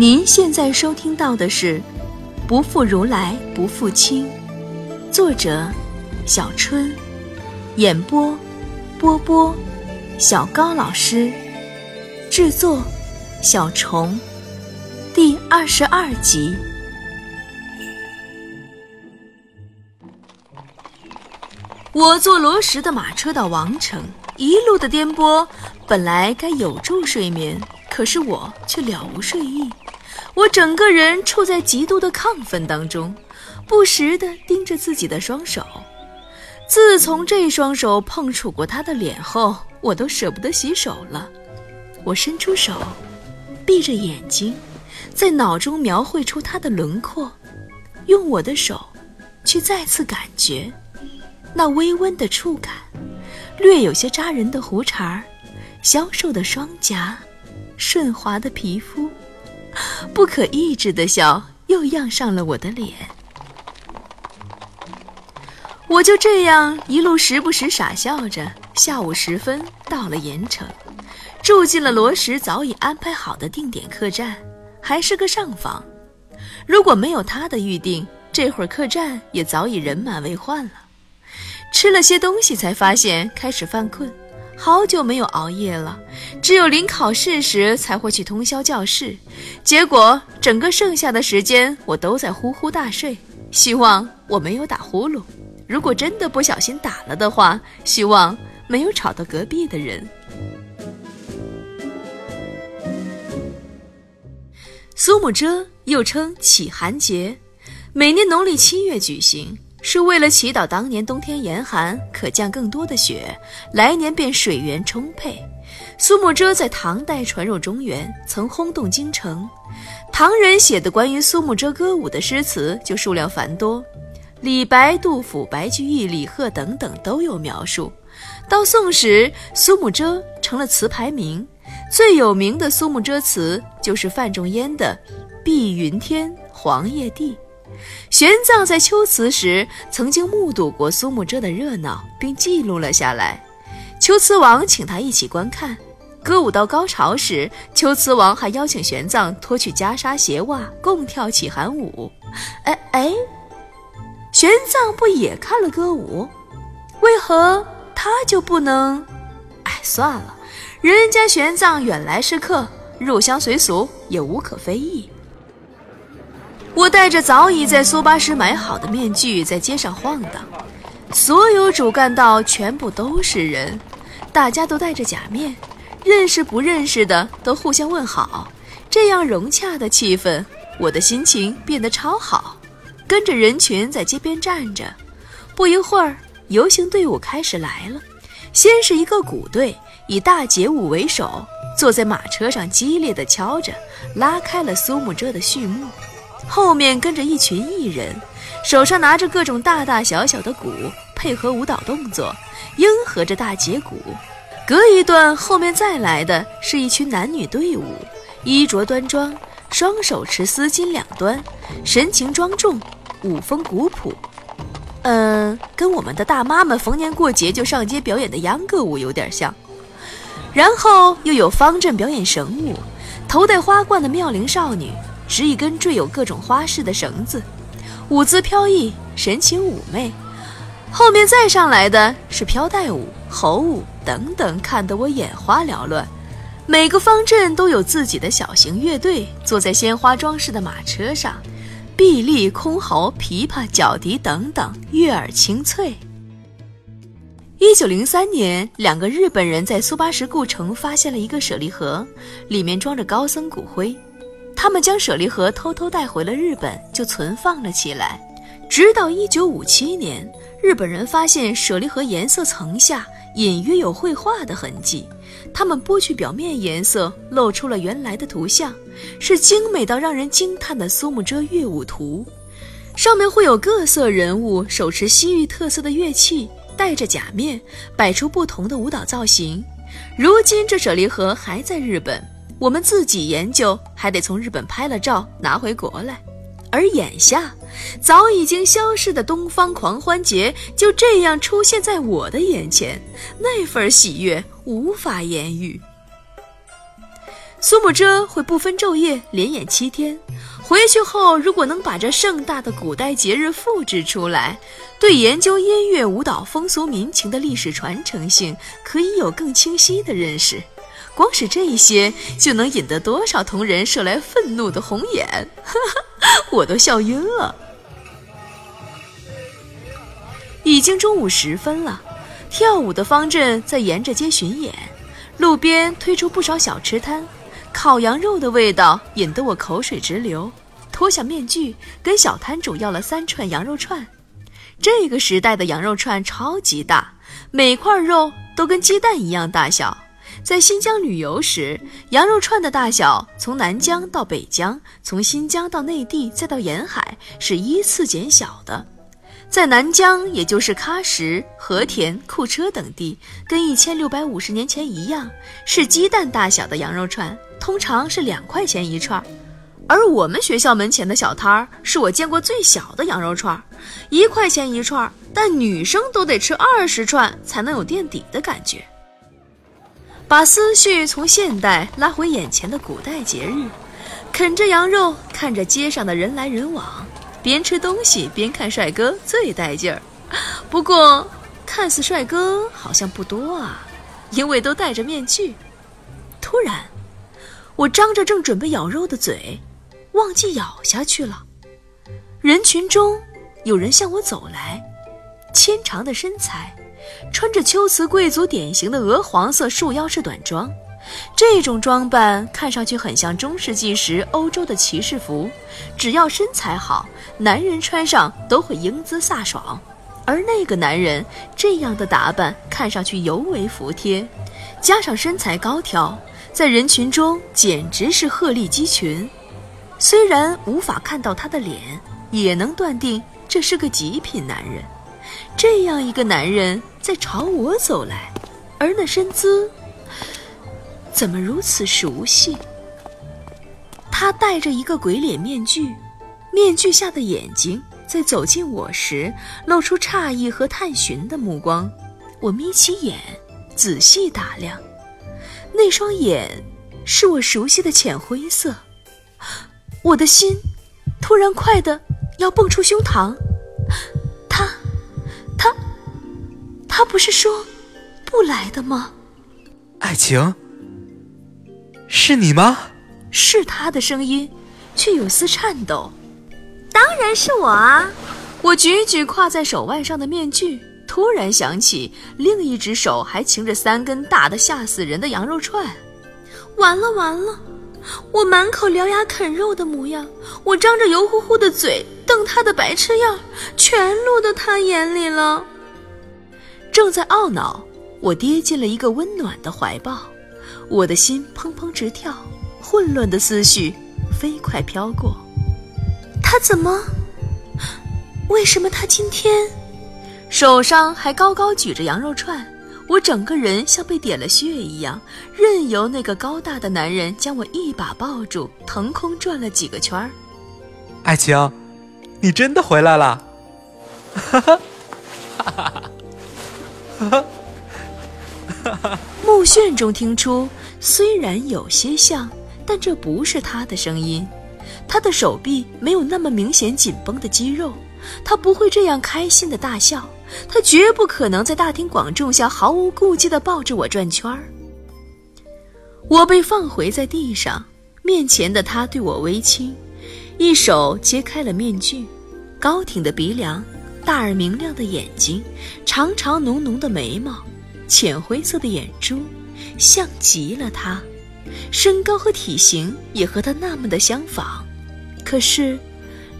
您现在收听到的是《不负如来不负卿》，作者小春，演播波波，小高老师，制作小虫，第二十二集。我坐罗什的马车到王城，一路的颠簸，本来该有助睡眠，可是我却了无睡意。我整个人处在极度的亢奋当中，不时地盯着自己的双手。自从这双手碰触过他的脸后，我都舍不得洗手了。我伸出手，闭着眼睛，在脑中描绘出他的轮廓，用我的手去再次感觉那微温的触感，略有些扎人的胡茬儿，消瘦的双颊，顺滑的皮肤。不可抑制的笑又漾上了我的脸，我就这样一路时不时傻笑着。下午时分到了盐城，住进了罗什早已安排好的定点客栈，还是个上房。如果没有他的预定，这会儿客栈也早已人满为患了。吃了些东西，才发现开始犯困。好久没有熬夜了，只有临考试时才会去通宵教室。结果整个剩下的时间我都在呼呼大睡。希望我没有打呼噜，如果真的不小心打了的话，希望没有吵到隔壁的人。苏幕遮又称乞寒节，每年农历七月举行。是为了祈祷当年冬天严寒，可降更多的雪，来年便水源充沛。苏幕遮在唐代传入中原，曾轰动京城。唐人写的关于苏幕遮歌舞的诗词就数量繁多，李白、杜甫、白居易、李贺等等都有描述。到宋时，苏幕遮成了词牌名，最有名的苏幕遮词就是范仲淹的《碧云天·黄叶地》。玄奘在秋辞时曾经目睹过苏幕遮的热闹，并记录了下来。秋瓷王请他一起观看歌舞到高潮时，秋瓷王还邀请玄奘脱去袈裟鞋袜，共跳起寒舞。哎哎，玄奘不也看了歌舞？为何他就不能？哎，算了，人家玄奘远来是客，入乡随俗也无可非议。我戴着早已在苏巴什买好的面具在街上晃荡，所有主干道全部都是人，大家都戴着假面，认识不认识的都互相问好，这样融洽的气氛，我的心情变得超好。跟着人群在街边站着，不一会儿，游行队伍开始来了。先是一个鼓队，以大节舞为首，坐在马车上激烈的敲着，拉开了苏幕遮的序幕。后面跟着一群艺人，手上拿着各种大大小小的鼓，配合舞蹈动作，应和着大节鼓。隔一段，后面再来的是一群男女队伍，衣着端庄，双手持丝巾两端，神情庄重，舞风古朴。嗯，跟我们的大妈们逢年过节就上街表演的秧歌舞有点像。然后又有方阵表演绳舞，头戴花冠的妙龄少女。执一根缀有各种花饰的绳子，舞姿飘逸，神情妩媚。后面再上来的是飘带舞、猴舞等等，看得我眼花缭乱。每个方阵都有自己的小型乐队，坐在鲜花装饰的马车上，臂力、箜篌、琵琶、角笛等等，悦耳清脆。一九零三年，两个日本人在苏巴什故城发现了一个舍利盒，里面装着高僧骨灰。他们将舍利盒偷偷带回了日本，就存放了起来。直到一九五七年，日本人发现舍利盒颜色层下隐约有绘画的痕迹，他们剥去表面颜色，露出了原来的图像，是精美到让人惊叹的苏幕遮乐舞图。上面会有各色人物手持西域特色的乐器，戴着假面，摆出不同的舞蹈造型。如今这舍利盒还在日本。我们自己研究，还得从日本拍了照拿回国来，而眼下早已经消失的东方狂欢节就这样出现在我的眼前，那份喜悦无法言喻。苏幕遮会不分昼夜连演七天，回去后如果能把这盛大的古代节日复制出来，对研究音乐、舞蹈、风俗民情的历史传承性可以有更清晰的认识。光是这些就能引得多少同仁射来愤怒的红眼，我都笑晕了。已经中午时分了，跳舞的方阵在沿着街巡演，路边推出不少小吃摊。烤羊肉的味道引得我口水直流，脱下面具，跟小摊主要了三串羊肉串。这个时代的羊肉串超级大，每块肉都跟鸡蛋一样大小。在新疆旅游时，羊肉串的大小从南疆到北疆，从新疆到内地，再到沿海，是依次减小的。在南疆，也就是喀什、和田、库车等地，跟一千六百五十年前一样，是鸡蛋大小的羊肉串。通常是两块钱一串，而我们学校门前的小摊儿是我见过最小的羊肉串，一块钱一串，但女生都得吃二十串才能有垫底的感觉。把思绪从现代拉回眼前的古代节日，啃着羊肉，看着街上的人来人往，边吃东西边看帅哥最带劲儿。不过，看似帅哥好像不多啊，因为都戴着面具。突然。我张着正准备咬肉的嘴，忘记咬下去了。人群中有人向我走来，纤长的身材，穿着秋瓷贵族典型的鹅黄色束腰式短装。这种装扮看上去很像中世纪时欧洲的骑士服。只要身材好，男人穿上都会英姿飒爽。而那个男人这样的打扮看上去尤为服帖，加上身材高挑。在人群中简直是鹤立鸡群，虽然无法看到他的脸，也能断定这是个极品男人。这样一个男人在朝我走来，而那身姿怎么如此熟悉？他戴着一个鬼脸面具，面具下的眼睛在走近我时露出诧异和探寻的目光。我眯起眼，仔细打量。那双眼是我熟悉的浅灰色，我的心突然快的要蹦出胸膛。他不是说不来的吗？爱情，是你吗？是他的声音，却有丝颤抖。当然是我啊！我举举挎在手腕上的面具。突然想起，另一只手还擎着三根大的吓死人的羊肉串。完了完了，我满口獠牙啃肉的模样，我张着油乎乎的嘴瞪他的白痴样，全落到他眼里了。正在懊恼，我跌进了一个温暖的怀抱，我的心砰砰直跳，混乱的思绪飞快飘过。他怎么？为什么他今天？手上还高高举着羊肉串，我整个人像被点了穴一样，任由那个高大的男人将我一把抱住，腾空转了几个圈儿。爱情，你真的回来了！哈哈，哈哈，哈哈，哈哈。目眩中听出，虽然有些像，但这不是他的声音。他的手臂没有那么明显紧绷的肌肉，他不会这样开心的大笑。他绝不可能在大庭广众下毫无顾忌地抱着我转圈儿。我被放回在地上，面前的他对我微亲，一手揭开了面具，高挺的鼻梁，大而明亮的眼睛，长长浓浓的眉毛，浅灰色的眼珠，像极了他。身高和体型也和他那么的相仿，可是，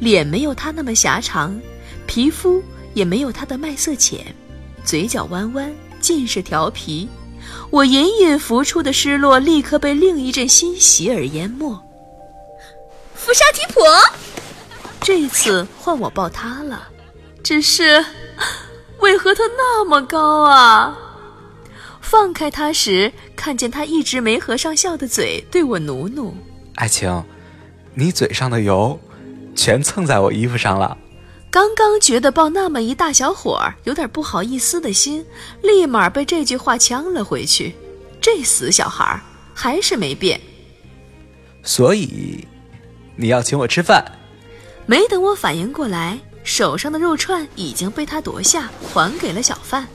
脸没有他那么狭长，皮肤。也没有他的麦色浅，嘴角弯弯，尽是调皮。我隐隐浮出的失落，立刻被另一阵欣喜而淹没。福沙提婆，这次换我抱他了，只是为何他那么高啊？放开他时，看见他一直没合上笑的嘴，对我努努。爱情，你嘴上的油，全蹭在我衣服上了。刚刚觉得抱那么一大小伙儿有点不好意思的心，立马被这句话呛了回去。这死小孩还是没变。所以你要请我吃饭。没等我反应过来，手上的肉串已经被他夺下，还给了小贩。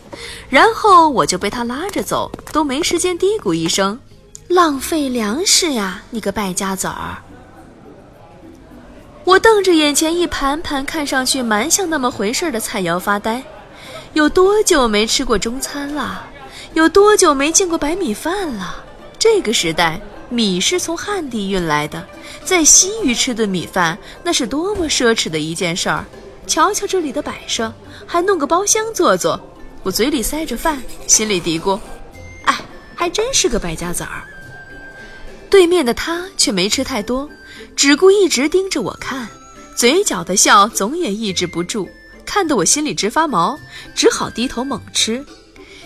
然后我就被他拉着走，都没时间嘀咕一声：“浪费粮食呀，你个败家子儿！”我瞪着眼前一盘盘看上去蛮像那么回事的菜肴发呆。有多久没吃过中餐了？有多久没见过白米饭了？这个时代，米是从汉地运来的，在西域吃顿米饭，那是多么奢侈的一件事儿。瞧瞧这里的摆设，还弄个包厢坐坐。我嘴里塞着饭，心里嘀咕：“哎，还真是个败家子儿。”对面的他却没吃太多，只顾一直盯着我看，嘴角的笑总也抑制不住。看得我心里直发毛，只好低头猛吃。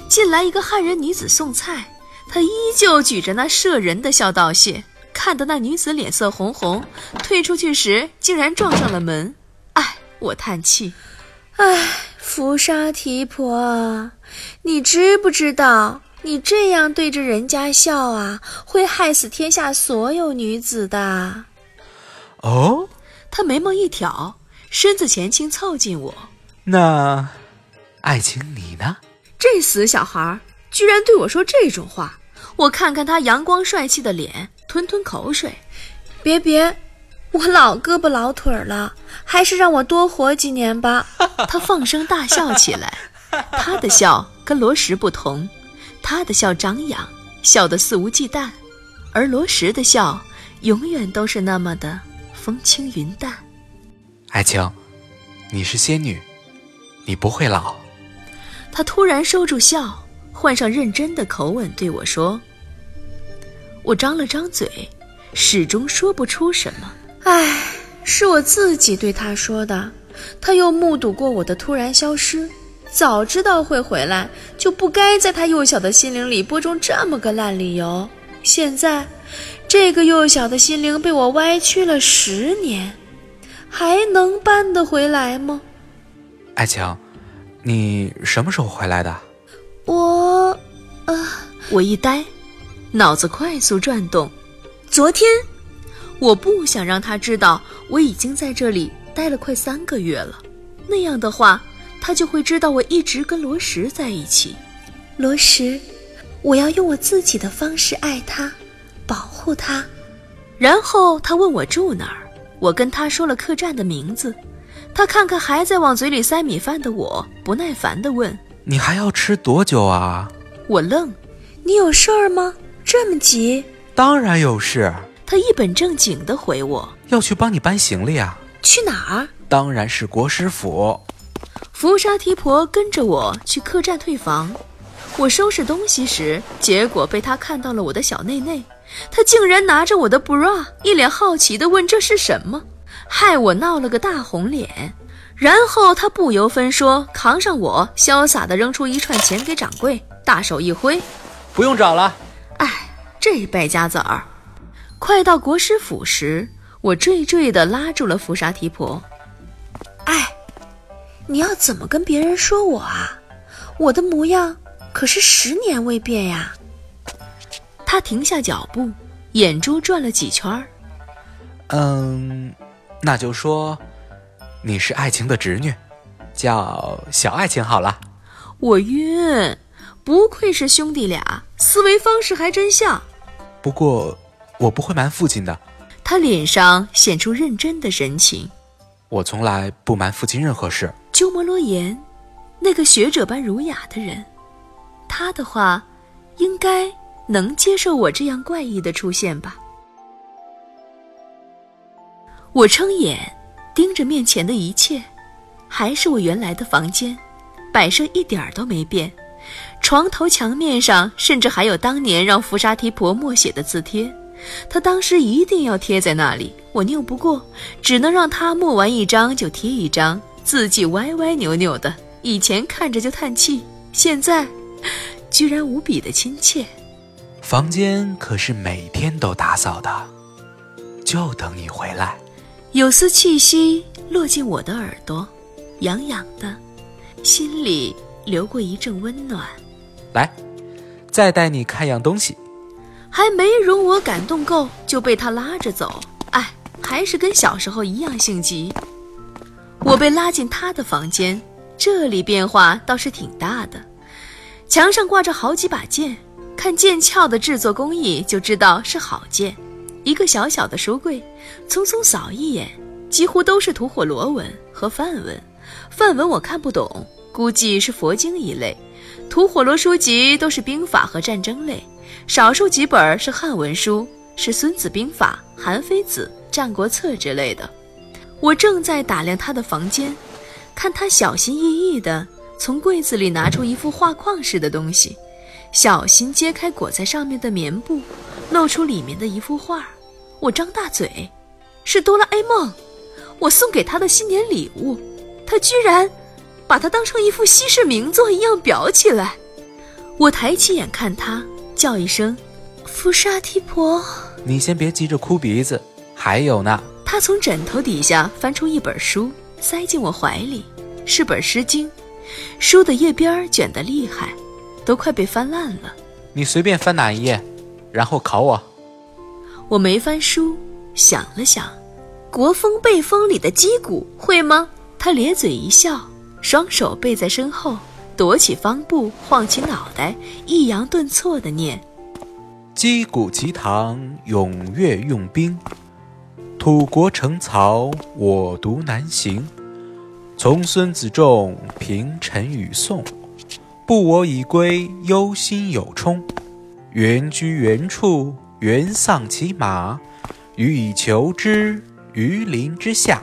进来一个汉人女子送菜，她依旧举着那摄人的笑道谢，看得那女子脸色红红，退出去时竟然撞上了门。唉，我叹气，唉，福沙提婆，你知不知道，你这样对着人家笑啊，会害死天下所有女子的。哦，他眉毛一挑。身子前倾凑近我，那，爱情你呢？这死小孩居然对我说这种话！我看看他阳光帅气的脸，吞吞口水。别别，我老胳膊老腿了，还是让我多活几年吧。他放声大笑起来，他的笑跟罗什不同，他的笑张扬，笑得肆无忌惮，而罗什的笑永远都是那么的风轻云淡。爱情，你是仙女，你不会老。他突然收住笑，换上认真的口吻对我说：“我张了张嘴，始终说不出什么。唉，是我自己对他说的。他又目睹过我的突然消失，早知道会回来，就不该在他幼小的心灵里播种这么个烂理由。现在，这个幼小的心灵被我歪曲了十年。”还能搬得回来吗，爱情？你什么时候回来的？我，啊，我一呆，脑子快速转动。昨天，我不想让他知道我已经在这里待了快三个月了，那样的话，他就会知道我一直跟罗什在一起。罗什，我要用我自己的方式爱他，保护他。然后他问我住哪儿。我跟他说了客栈的名字，他看看还在往嘴里塞米饭的我，不耐烦地问：“你还要吃多久啊？”我愣：“你有事儿吗？这么急？”“当然有事。”他一本正经地回我：“要去帮你搬行李啊。”“去哪儿？”“当然是国师府。”福沙提婆跟着我去客栈退房。我收拾东西时，结果被他看到了我的小内内。他竟然拿着我的 bra，一脸好奇地问：“这是什么？”害我闹了个大红脸。然后他不由分说扛上我，潇洒地扔出一串钱给掌柜，大手一挥：“不用找了。”哎，这败家子儿！快到国师府时，我惴惴地拉住了福沙提婆：“哎，你要怎么跟别人说我啊？我的模样可是十年未变呀！”他停下脚步，眼珠转了几圈儿。嗯，那就说你是爱情的侄女，叫小爱情好了。我晕，不愧是兄弟俩，思维方式还真像。不过我不会瞒父亲的。他脸上显出认真的神情。我从来不瞒父亲任何事。鸠摩罗言，那个学者般儒雅的人，他的话应该。能接受我这样怪异的出现吧？我睁眼盯着面前的一切，还是我原来的房间，摆设一点儿都没变，床头墙面上甚至还有当年让福沙提婆默写的字帖，他当时一定要贴在那里，我拗不过，只能让他默完一张就贴一张，字迹歪歪扭扭的，以前看着就叹气，现在居然无比的亲切。房间可是每天都打扫的，就等你回来。有丝气息落进我的耳朵，痒痒的，心里流过一阵温暖。来，再带你看样东西。还没容我感动够，就被他拉着走。哎，还是跟小时候一样性急。我被拉进他的房间，这里变化倒是挺大的。墙上挂着好几把剑，看剑鞘的制作工艺就知道是好剑。一个小小的书柜，匆匆扫一眼，几乎都是吐火罗文和梵文。梵文我看不懂，估计是佛经一类。吐火罗书籍都是兵法和战争类，少数几本是汉文书，是《孙子兵法》《韩非子》《战国策》之类的。我正在打量他的房间，看他小心翼翼地从柜子里拿出一副画框似的东西，小心揭开裹在上面的棉布，露出里面的一幅画。我张大嘴，是哆啦 A 梦，我送给他的新年礼物，他居然把它当成一幅稀世名作一样裱起来。我抬起眼看他，叫一声：“福沙提婆。”你先别急着哭鼻子，还有呢。他从枕头底下翻出一本书，塞进我怀里，是本《诗经》，书的页边卷得厉害，都快被翻烂了。你随便翻哪一页，然后考我。我没翻书，想了想，国风背风里的击鼓会吗？他咧嘴一笑，双手背在身后，躲起方步，晃起脑袋，抑扬顿挫地念：“击鼓齐堂，踊跃用兵。”土国城曹，我独难行。从孙子仲，平陈与宋。不我已归，忧心有冲。原居原处，原丧其马。予以求之，于林之下。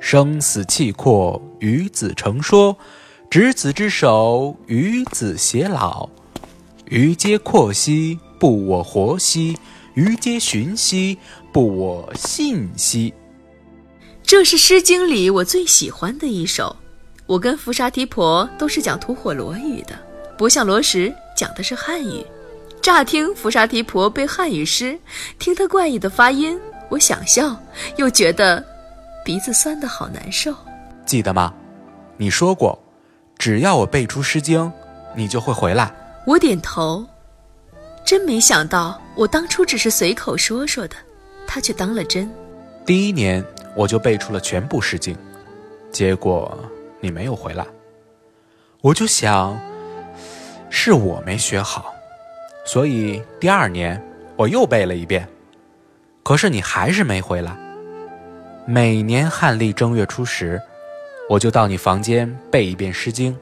生死契阔，与子成说。执子之手，与子偕老。于嗟阔兮，不我活兮。于嗟寻兮，不我信兮。这是《诗经》里我最喜欢的一首。我跟福沙提婆都是讲吐火罗语的，不像罗什讲的是汉语。乍听福沙提婆背汉语诗，听他怪异的发音，我想笑，又觉得鼻子酸的好难受。记得吗？你说过，只要我背出《诗经》，你就会回来。我点头。真没想到，我当初只是随口说说的，他却当了真。第一年我就背出了全部诗经，结果你没有回来，我就想是我没学好，所以第二年我又背了一遍，可是你还是没回来。每年汉历正月初十，我就到你房间背一遍诗经，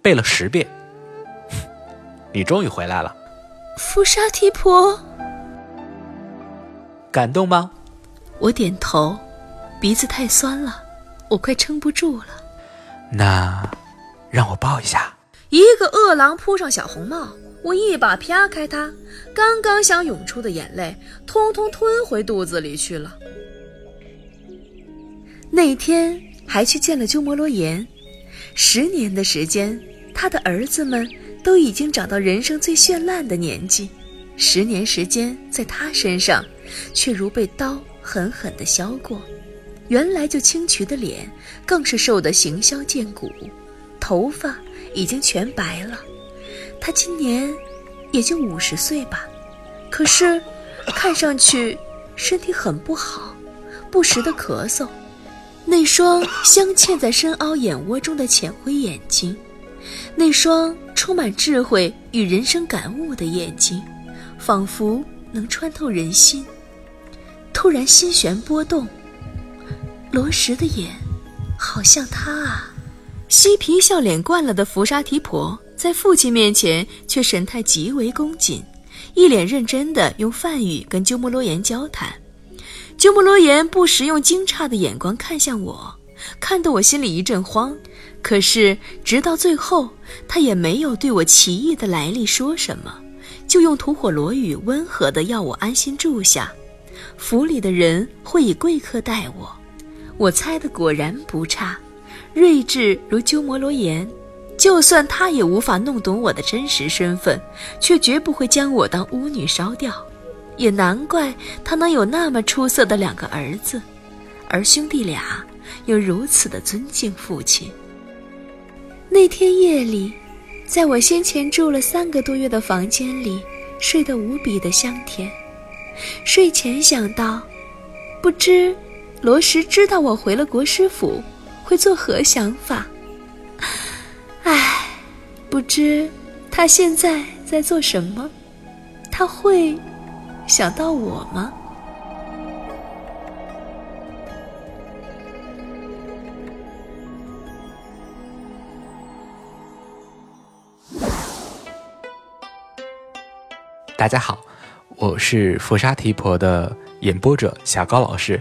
背了十遍，你终于回来了。福沙提婆，感动吗？我点头，鼻子太酸了，我快撑不住了。那，让我抱一下。一个饿狼扑上小红帽，我一把啪开它，刚刚想涌出的眼泪，通通吞回肚子里去了。那天还去见了鸠摩罗炎，十年的时间，他的儿子们。都已经长到人生最绚烂的年纪，十年时间在他身上，却如被刀狠狠地削过。原来就清癯的脸，更是瘦得形销见骨，头发已经全白了。他今年也就五十岁吧，可是看上去身体很不好，不时的咳嗽。那双镶嵌在深凹眼窝中的浅灰眼睛，那双。充满智慧与人生感悟的眼睛，仿佛能穿透人心。突然心弦波动，罗什的眼，好像他啊！嬉皮笑脸惯了的福沙提婆，在父亲面前却神态极为恭谨，一脸认真地用梵语跟鸠摩罗言交谈。鸠摩罗言不时用惊诧的眼光看向我，看得我心里一阵慌。可是，直到最后，他也没有对我奇异的来历说什么，就用吐火罗语温和的要我安心住下，府里的人会以贵客待我。我猜的果然不差，睿智如鸠摩罗言，就算他也无法弄懂我的真实身份，却绝不会将我当巫女烧掉。也难怪他能有那么出色的两个儿子，而兄弟俩又如此的尊敬父亲。那天夜里，在我先前住了三个多月的房间里，睡得无比的香甜。睡前想到，不知罗什知道我回了国师府，会作何想法？唉，不知他现在在做什么？他会想到我吗？大家好，我是佛沙提婆的演播者小高老师。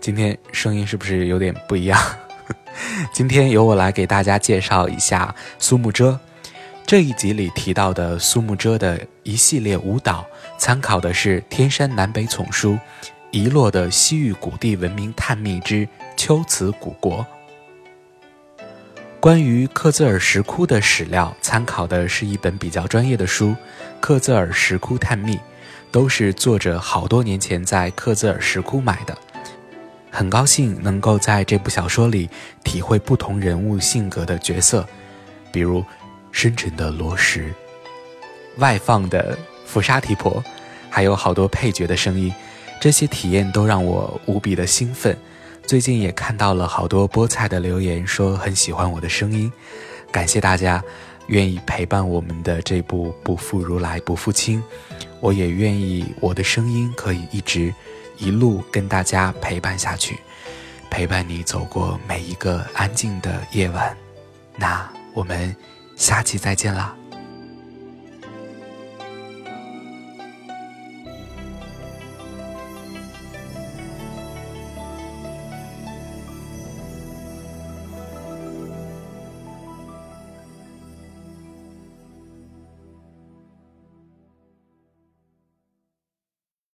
今天声音是不是有点不一样？今天由我来给大家介绍一下苏幕遮。这一集里提到的苏幕遮的一系列舞蹈，参考的是《天山南北丛书》遗落的西域古地文明探秘之龟兹古国。关于克孜尔石窟的史料，参考的是一本比较专业的书《克孜尔石窟探秘》，都是作者好多年前在克孜尔石窟买的。很高兴能够在这部小说里体会不同人物性格的角色，比如深沉的罗什、外放的福沙提婆，还有好多配角的声音，这些体验都让我无比的兴奋。最近也看到了好多菠菜的留言，说很喜欢我的声音，感谢大家愿意陪伴我们的这部《不负如来不负卿》，我也愿意我的声音可以一直一路跟大家陪伴下去，陪伴你走过每一个安静的夜晚。那我们下期再见啦！